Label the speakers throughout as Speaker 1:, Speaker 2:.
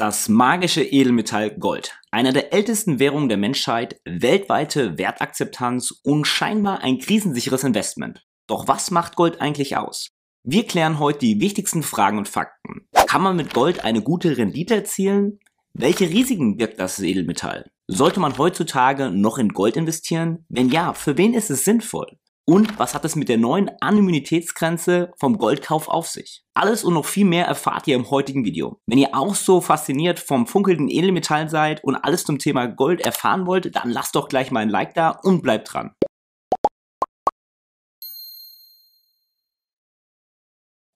Speaker 1: Das magische Edelmetall Gold. Einer der ältesten Währungen der Menschheit, weltweite Wertakzeptanz und scheinbar ein krisensicheres Investment. Doch was macht Gold eigentlich aus? Wir klären heute die wichtigsten Fragen und Fakten. Kann man mit Gold eine gute Rendite erzielen? Welche Risiken birgt das Edelmetall? Sollte man heutzutage noch in Gold investieren? Wenn ja, für wen ist es sinnvoll? Und was hat es mit der neuen Anonymitätsgrenze vom Goldkauf auf sich? Alles und noch viel mehr erfahrt ihr im heutigen Video. Wenn ihr auch so fasziniert vom funkelnden Edelmetall seid und alles zum Thema Gold erfahren wollt, dann lasst doch gleich mal ein Like da und bleibt dran.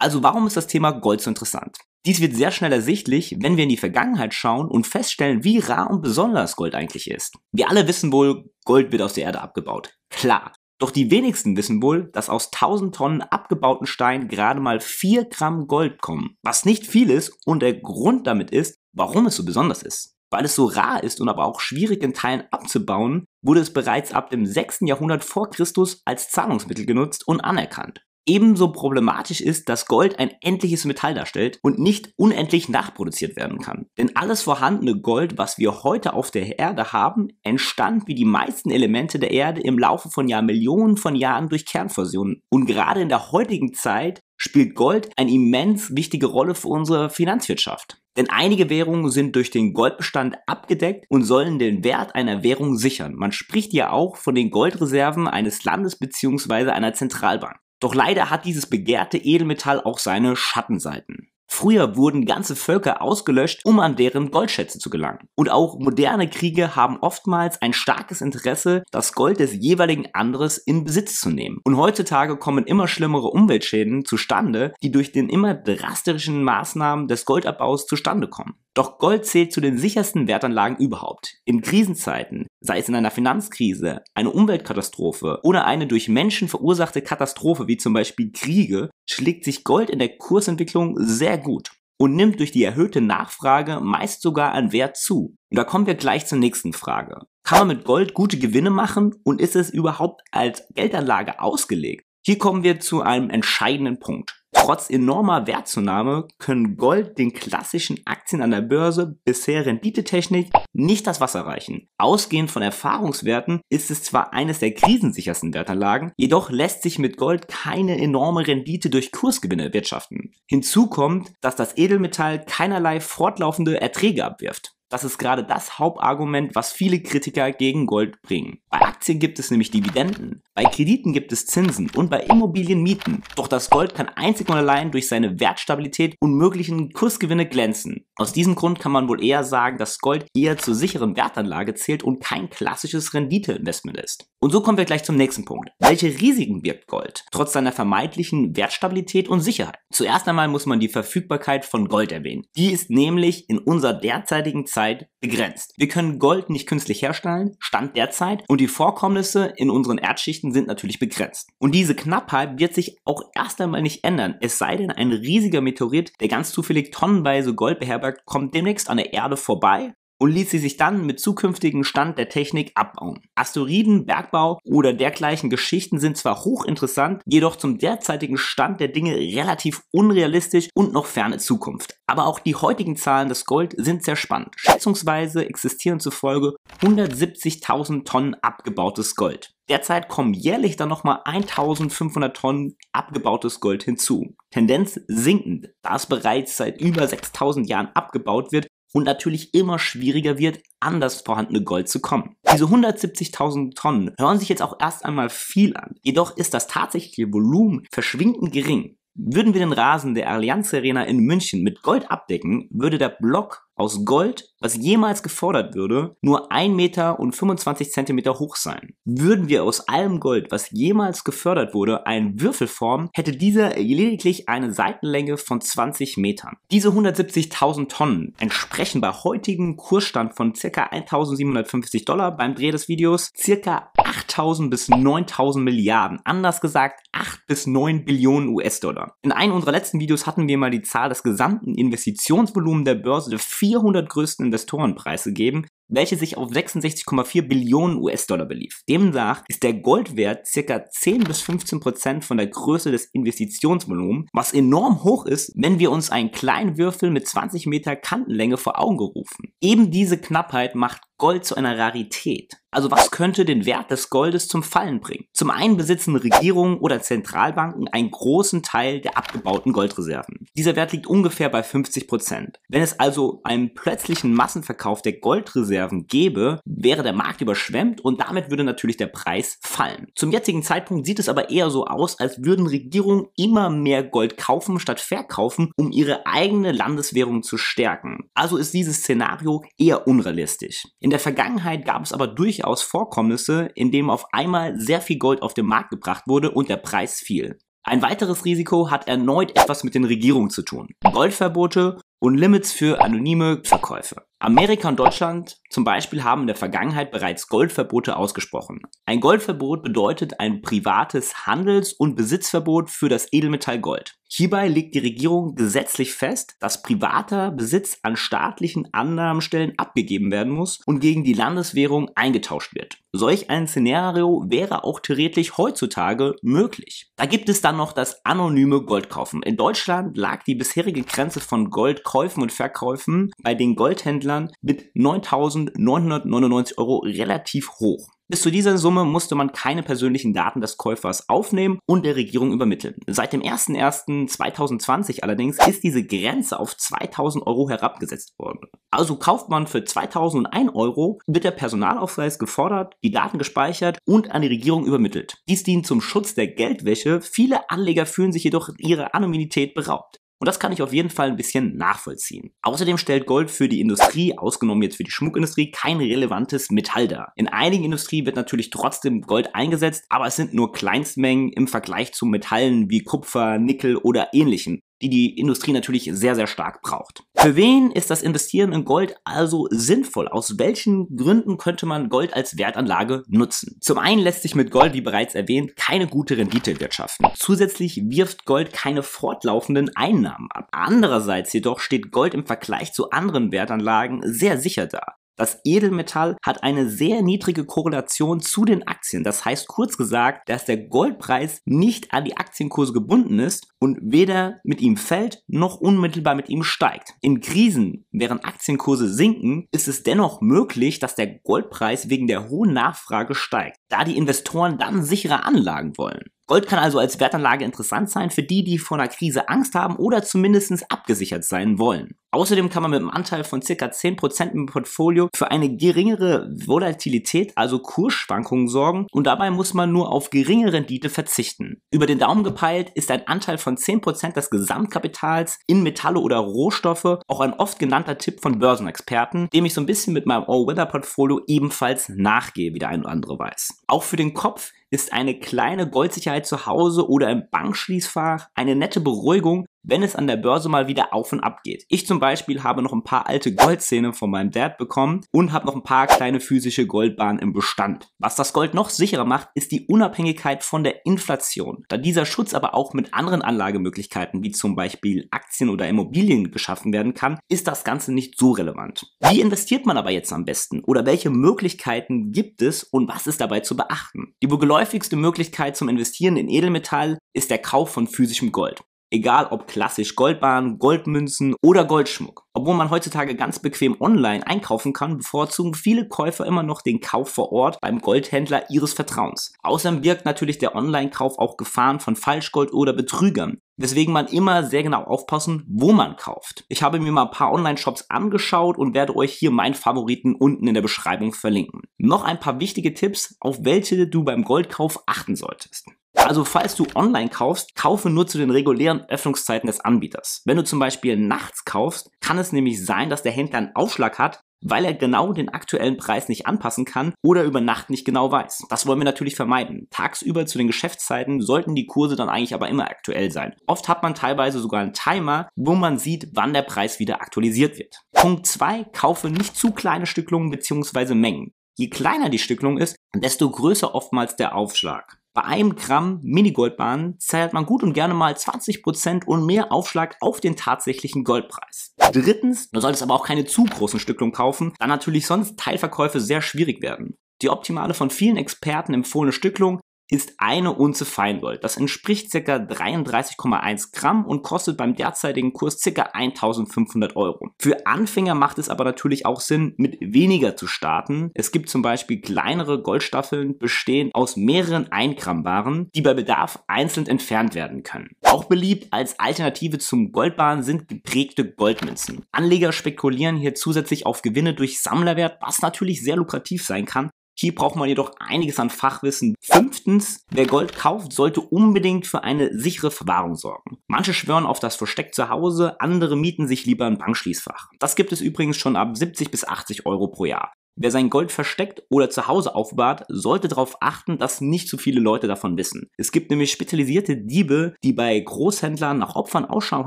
Speaker 1: Also warum ist das Thema Gold so interessant? Dies wird sehr schnell ersichtlich, wenn wir in die Vergangenheit schauen und feststellen, wie rar und besonders Gold eigentlich ist. Wir alle wissen wohl, Gold wird aus der Erde abgebaut. Klar. Doch die wenigsten wissen wohl, dass aus 1000 Tonnen abgebauten Stein gerade mal 4 Gramm Gold kommen. Was nicht viel ist und der Grund damit ist, warum es so besonders ist. Weil es so rar ist und aber auch schwierig in Teilen abzubauen, wurde es bereits ab dem 6. Jahrhundert vor Christus als Zahlungsmittel genutzt und anerkannt. Ebenso problematisch ist, dass Gold ein endliches Metall darstellt und nicht unendlich nachproduziert werden kann. Denn alles vorhandene Gold, was wir heute auf der Erde haben, entstand wie die meisten Elemente der Erde im Laufe von Jahrmillionen von Jahren durch Kernfusion. Und gerade in der heutigen Zeit spielt Gold eine immens wichtige Rolle für unsere Finanzwirtschaft. Denn einige Währungen sind durch den Goldbestand abgedeckt und sollen den Wert einer Währung sichern. Man spricht ja auch von den Goldreserven eines Landes bzw. einer Zentralbank. Doch leider hat dieses begehrte Edelmetall auch seine Schattenseiten. Früher wurden ganze Völker ausgelöscht, um an deren Goldschätze zu gelangen. Und auch moderne Kriege haben oftmals ein starkes Interesse, das Gold des jeweiligen anderes in Besitz zu nehmen. Und heutzutage kommen immer schlimmere Umweltschäden zustande, die durch den immer drastischen Maßnahmen des Goldabbaus zustande kommen. Doch Gold zählt zu den sichersten Wertanlagen überhaupt. In Krisenzeiten, sei es in einer Finanzkrise, eine Umweltkatastrophe oder eine durch Menschen verursachte Katastrophe wie zum Beispiel Kriege, schlägt sich Gold in der Kursentwicklung sehr gut und nimmt durch die erhöhte Nachfrage meist sogar an Wert zu. Und da kommen wir gleich zur nächsten Frage. Kann man mit Gold gute Gewinne machen und ist es überhaupt als Geldanlage ausgelegt? Hier kommen wir zu einem entscheidenden Punkt. Trotz enormer Wertzunahme können Gold den klassischen Aktien an der Börse bisher Renditetechnik nicht das Wasser reichen. Ausgehend von Erfahrungswerten ist es zwar eines der krisensichersten Wertanlagen, jedoch lässt sich mit Gold keine enorme Rendite durch Kursgewinne erwirtschaften. Hinzu kommt, dass das Edelmetall keinerlei fortlaufende Erträge abwirft. Das ist gerade das Hauptargument, was viele Kritiker gegen Gold bringen. Bei Aktien gibt es nämlich Dividenden, bei Krediten gibt es Zinsen und bei Immobilien Mieten. Doch das Gold kann einzig und allein durch seine Wertstabilität und möglichen Kursgewinne glänzen. Aus diesem Grund kann man wohl eher sagen, dass Gold eher zur sicheren Wertanlage zählt und kein klassisches Renditeinvestment ist. Und so kommen wir gleich zum nächsten Punkt. Welche Risiken birgt Gold? Trotz seiner vermeintlichen Wertstabilität und Sicherheit. Zuerst einmal muss man die Verfügbarkeit von Gold erwähnen. Die ist nämlich in unserer derzeitigen Zeit begrenzt. Wir können Gold nicht künstlich herstellen, Stand derzeit, und die Vorkommnisse in unseren Erdschichten sind natürlich begrenzt. Und diese Knappheit wird sich auch erst einmal nicht ändern, es sei denn, ein riesiger Meteorit, der ganz zufällig tonnenweise Gold beherbergt, kommt demnächst an der Erde vorbei und ließ sie sich dann mit zukünftigen Stand der Technik abbauen. Asteroiden, Bergbau oder dergleichen Geschichten sind zwar hochinteressant, jedoch zum derzeitigen Stand der Dinge relativ unrealistisch und noch ferne Zukunft. Aber auch die heutigen Zahlen des Gold sind sehr spannend. Schätzungsweise existieren zufolge 170.000 Tonnen abgebautes Gold. Derzeit kommen jährlich dann nochmal 1500 Tonnen abgebautes Gold hinzu. Tendenz sinkend, da es bereits seit über 6000 Jahren abgebaut wird und natürlich immer schwieriger wird, an das vorhandene Gold zu kommen. Diese 170.000 Tonnen hören sich jetzt auch erst einmal viel an. Jedoch ist das tatsächliche Volumen verschwindend gering. Würden wir den Rasen der Allianz Arena in München mit Gold abdecken, würde der Block aus Gold, was jemals gefordert würde, nur 1 Meter und 25 Zentimeter hoch sein. Würden wir aus allem Gold, was jemals gefördert wurde, einen Würfel formen, hätte dieser lediglich eine Seitenlänge von 20 Metern. Diese 170.000 Tonnen entsprechen bei heutigem Kursstand von ca. 1.750 Dollar beim Dreh des Videos ca. 8.000 bis 9.000 Milliarden. Anders gesagt 8 bis 9 Billionen US-Dollar. In einem unserer letzten Videos hatten wir mal die Zahl des gesamten Investitionsvolumens der Börse der 400 größten Investoren preisgegeben. welche sich auf 66,4 Billionen US-Dollar belief. Demnach ist der Goldwert circa 10 bis 15 Prozent von der Größe des Investitionsvolumens, was enorm hoch ist, wenn wir uns einen kleinen Würfel mit 20 Meter Kantenlänge vor Augen gerufen. Eben diese Knappheit macht Gold zu einer Rarität. Also was könnte den Wert des Goldes zum Fallen bringen? Zum einen besitzen Regierungen oder Zentralbanken einen großen Teil der abgebauten Goldreserven. Dieser Wert liegt ungefähr bei 50 Prozent. Wenn es also einen plötzlichen Massenverkauf der Goldreserven gäbe, wäre der Markt überschwemmt und damit würde natürlich der Preis fallen. Zum jetzigen Zeitpunkt sieht es aber eher so aus, als würden Regierungen immer mehr Gold kaufen statt verkaufen, um ihre eigene Landeswährung zu stärken. Also ist dieses Szenario eher unrealistisch. In der Vergangenheit gab es aber durchaus Vorkommnisse, in denen auf einmal sehr viel Gold auf den Markt gebracht wurde und der Preis fiel. Ein weiteres Risiko hat erneut etwas mit den Regierungen zu tun. Goldverbote und Limits für anonyme Verkäufe. Amerika und Deutschland zum Beispiel haben in der Vergangenheit bereits Goldverbote ausgesprochen. Ein Goldverbot bedeutet ein privates Handels- und Besitzverbot für das Edelmetall Gold. Hierbei legt die Regierung gesetzlich fest, dass privater Besitz an staatlichen Annahmestellen abgegeben werden muss und gegen die Landeswährung eingetauscht wird. Solch ein Szenario wäre auch theoretisch heutzutage möglich. Da gibt es dann noch das anonyme Goldkaufen. In Deutschland lag die bisherige Grenze von Goldkäufen und Verkäufen bei den Goldhändlern mit 9.999 Euro relativ hoch. Bis zu dieser Summe musste man keine persönlichen Daten des Käufers aufnehmen und der Regierung übermitteln. Seit dem 01.01.2020 allerdings ist diese Grenze auf 2000 Euro herabgesetzt worden. Also kauft man für 2001 Euro, wird der Personalausweis gefordert, die Daten gespeichert und an die Regierung übermittelt. Dies dient zum Schutz der Geldwäsche. Viele Anleger fühlen sich jedoch ihrer Anonymität beraubt. Und das kann ich auf jeden Fall ein bisschen nachvollziehen. Außerdem stellt Gold für die Industrie, ausgenommen jetzt für die Schmuckindustrie, kein relevantes Metall dar. In einigen Industrien wird natürlich trotzdem Gold eingesetzt, aber es sind nur Kleinstmengen im Vergleich zu Metallen wie Kupfer, Nickel oder ähnlichen die die Industrie natürlich sehr, sehr stark braucht. Für wen ist das Investieren in Gold also sinnvoll? Aus welchen Gründen könnte man Gold als Wertanlage nutzen? Zum einen lässt sich mit Gold, wie bereits erwähnt, keine gute Rendite wirtschaften. Zusätzlich wirft Gold keine fortlaufenden Einnahmen ab. Andererseits jedoch steht Gold im Vergleich zu anderen Wertanlagen sehr sicher da. Das Edelmetall hat eine sehr niedrige Korrelation zu den Aktien. Das heißt kurz gesagt, dass der Goldpreis nicht an die Aktienkurse gebunden ist und weder mit ihm fällt noch unmittelbar mit ihm steigt. In Krisen, während Aktienkurse sinken, ist es dennoch möglich, dass der Goldpreis wegen der hohen Nachfrage steigt, da die Investoren dann sichere Anlagen wollen. Gold kann also als Wertanlage interessant sein für die, die vor einer Krise Angst haben oder zumindest abgesichert sein wollen. Außerdem kann man mit einem Anteil von ca. 10% im Portfolio für eine geringere Volatilität, also Kursschwankungen sorgen und dabei muss man nur auf geringe Rendite verzichten. Über den Daumen gepeilt ist ein Anteil von 10% des Gesamtkapitals in Metalle oder Rohstoffe auch ein oft genannter Tipp von Börsenexperten, dem ich so ein bisschen mit meinem All-Weather-Portfolio ebenfalls nachgehe, wie der ein oder andere weiß. Auch für den Kopf ist eine kleine Goldsicherheit zu Hause oder im Bankschließfach eine nette Beruhigung, wenn es an der Börse mal wieder auf und ab geht. Ich zum Beispiel habe noch ein paar alte Goldzähne von meinem Dad bekommen und habe noch ein paar kleine physische Goldbahnen im Bestand. Was das Gold noch sicherer macht, ist die Unabhängigkeit von der Inflation. Da dieser Schutz aber auch mit anderen Anlagemöglichkeiten wie zum Beispiel Aktien oder Immobilien geschaffen werden kann, ist das Ganze nicht so relevant. Wie investiert man aber jetzt am besten? Oder welche Möglichkeiten gibt es und was ist dabei zu beachten? Die wohl geläufigste Möglichkeit zum Investieren in Edelmetall ist der Kauf von physischem Gold. Egal ob klassisch Goldbahn, Goldmünzen oder Goldschmuck. Obwohl man heutzutage ganz bequem online einkaufen kann, bevorzugen viele Käufer immer noch den Kauf vor Ort beim Goldhändler ihres Vertrauens. Außerdem birgt natürlich der Online-Kauf auch Gefahren von Falschgold oder Betrügern, weswegen man immer sehr genau aufpassen, wo man kauft. Ich habe mir mal ein paar Online-Shops angeschaut und werde euch hier meinen Favoriten unten in der Beschreibung verlinken. Noch ein paar wichtige Tipps, auf welche du beim Goldkauf achten solltest. Also falls du online kaufst, kaufe nur zu den regulären Öffnungszeiten des Anbieters. Wenn du zum Beispiel nachts kaufst, kann es nämlich sein, dass der Händler einen Aufschlag hat, weil er genau den aktuellen Preis nicht anpassen kann oder über Nacht nicht genau weiß. Das wollen wir natürlich vermeiden. Tagsüber zu den Geschäftszeiten sollten die Kurse dann eigentlich aber immer aktuell sein. Oft hat man teilweise sogar einen Timer, wo man sieht, wann der Preis wieder aktualisiert wird. Punkt 2. Kaufe nicht zu kleine Stücklungen bzw. Mengen. Je kleiner die Stücklung ist, desto größer oftmals der Aufschlag. Bei einem Gramm Mini-Goldbahn zahlt man gut und gerne mal 20% und mehr Aufschlag auf den tatsächlichen Goldpreis. Drittens, du solltest aber auch keine zu großen Stücklungen kaufen, da natürlich sonst Teilverkäufe sehr schwierig werden. Die optimale von vielen Experten empfohlene Stücklung ist eine Unze Feingold. Das entspricht ca. 33,1 Gramm und kostet beim derzeitigen Kurs ca. 1500 Euro. Für Anfänger macht es aber natürlich auch Sinn, mit weniger zu starten. Es gibt zum Beispiel kleinere Goldstaffeln, bestehend aus mehreren 1 Gramm Waren, die bei Bedarf einzeln entfernt werden können. Auch beliebt als Alternative zum Goldbahn sind geprägte Goldmünzen. Anleger spekulieren hier zusätzlich auf Gewinne durch Sammlerwert, was natürlich sehr lukrativ sein kann, hier braucht man jedoch einiges an Fachwissen. Fünftens, wer Gold kauft, sollte unbedingt für eine sichere Verwahrung sorgen. Manche schwören auf das Versteck zu Hause, andere mieten sich lieber ein Bankschließfach. Das gibt es übrigens schon ab 70 bis 80 Euro pro Jahr. Wer sein Gold versteckt oder zu Hause aufbewahrt, sollte darauf achten, dass nicht zu viele Leute davon wissen. Es gibt nämlich spezialisierte Diebe, die bei Großhändlern nach Opfern Ausschau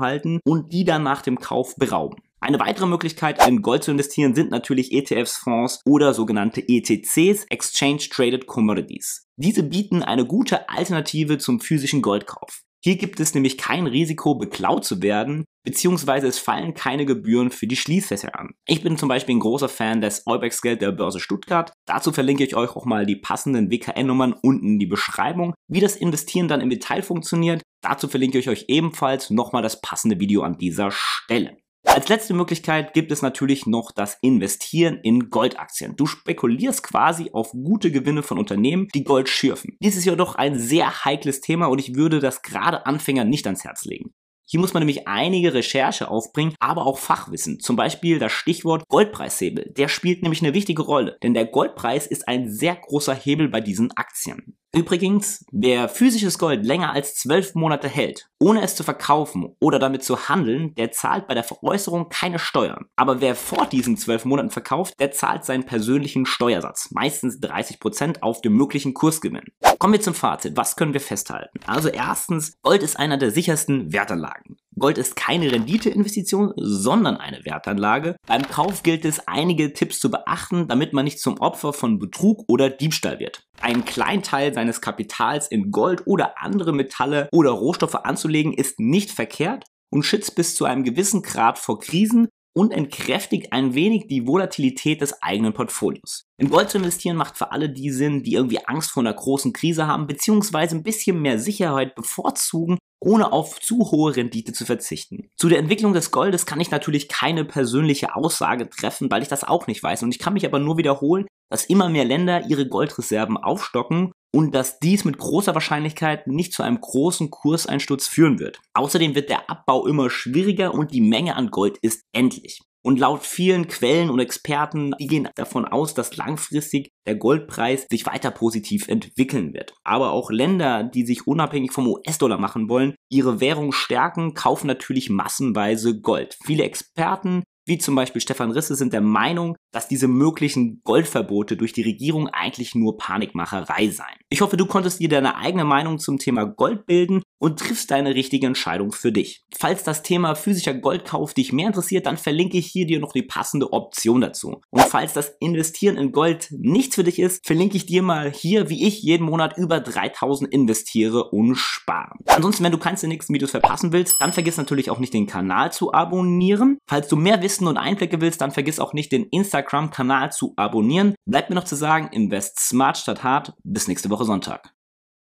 Speaker 1: halten und die dann nach dem Kauf berauben. Eine weitere Möglichkeit, in Gold zu investieren, sind natürlich ETFs, Fonds oder sogenannte ETCs, Exchange Traded Commodities. Diese bieten eine gute Alternative zum physischen Goldkauf. Hier gibt es nämlich kein Risiko, beklaut zu werden, beziehungsweise es fallen keine Gebühren für die Schließfächer an. Ich bin zum Beispiel ein großer Fan des Eubex-Geld der Börse Stuttgart. Dazu verlinke ich euch auch mal die passenden WKN-Nummern unten in die Beschreibung. Wie das Investieren dann im Detail funktioniert, dazu verlinke ich euch ebenfalls nochmal das passende Video an dieser Stelle. Als letzte Möglichkeit gibt es natürlich noch das Investieren in Goldaktien. Du spekulierst quasi auf gute Gewinne von Unternehmen, die Gold schürfen. Dies ist jedoch ein sehr heikles Thema und ich würde das gerade Anfängern nicht ans Herz legen. Hier muss man nämlich einige Recherche aufbringen, aber auch Fachwissen. Zum Beispiel das Stichwort Goldpreishebel. Der spielt nämlich eine wichtige Rolle, denn der Goldpreis ist ein sehr großer Hebel bei diesen Aktien. Übrigens, wer physisches Gold länger als zwölf Monate hält, ohne es zu verkaufen oder damit zu handeln, der zahlt bei der Veräußerung keine Steuern. Aber wer vor diesen zwölf Monaten verkauft, der zahlt seinen persönlichen Steuersatz, meistens 30% auf dem möglichen Kursgewinn. Kommen wir zum Fazit. Was können wir festhalten? Also erstens, Gold ist einer der sichersten Wertanlagen. Gold ist keine Renditeinvestition, sondern eine Wertanlage. Beim Kauf gilt es, einige Tipps zu beachten, damit man nicht zum Opfer von Betrug oder Diebstahl wird. Ein Kleinteil seines Kapitals in Gold oder andere Metalle oder Rohstoffe anzulegen ist nicht verkehrt und schützt bis zu einem gewissen Grad vor Krisen und entkräftigt ein wenig die Volatilität des eigenen Portfolios. In Gold zu investieren macht für alle die Sinn, die irgendwie Angst vor einer großen Krise haben, beziehungsweise ein bisschen mehr Sicherheit bevorzugen, ohne auf zu hohe Rendite zu verzichten. Zu der Entwicklung des Goldes kann ich natürlich keine persönliche Aussage treffen, weil ich das auch nicht weiß. Und ich kann mich aber nur wiederholen, dass immer mehr Länder ihre Goldreserven aufstocken und dass dies mit großer Wahrscheinlichkeit nicht zu einem großen Kurseinsturz führen wird. Außerdem wird der Abbau immer schwieriger und die Menge an Gold ist endlich. Und laut vielen Quellen und Experten, die gehen davon aus, dass langfristig der Goldpreis sich weiter positiv entwickeln wird. Aber auch Länder, die sich unabhängig vom US-Dollar machen wollen, ihre Währung stärken, kaufen natürlich massenweise Gold. Viele Experten wie zum Beispiel Stefan Risse sind der Meinung, dass diese möglichen Goldverbote durch die Regierung eigentlich nur Panikmacherei seien. Ich hoffe, du konntest dir deine eigene Meinung zum Thema Gold bilden und triffst deine richtige Entscheidung für dich. Falls das Thema physischer Goldkauf dich mehr interessiert, dann verlinke ich hier dir noch die passende Option dazu. Und falls das Investieren in Gold nichts für dich ist, verlinke ich dir mal hier, wie ich jeden Monat über 3000 investiere und spare. Ansonsten, wenn du keins der nächsten Videos verpassen willst, dann vergiss natürlich auch nicht den Kanal zu abonnieren. Falls du mehr Wissen und Einblicke willst, dann vergiss auch nicht den Instagram-Kanal zu abonnieren. Bleibt mir noch zu sagen, invest smart statt hart. Bis nächste Woche Sonntag.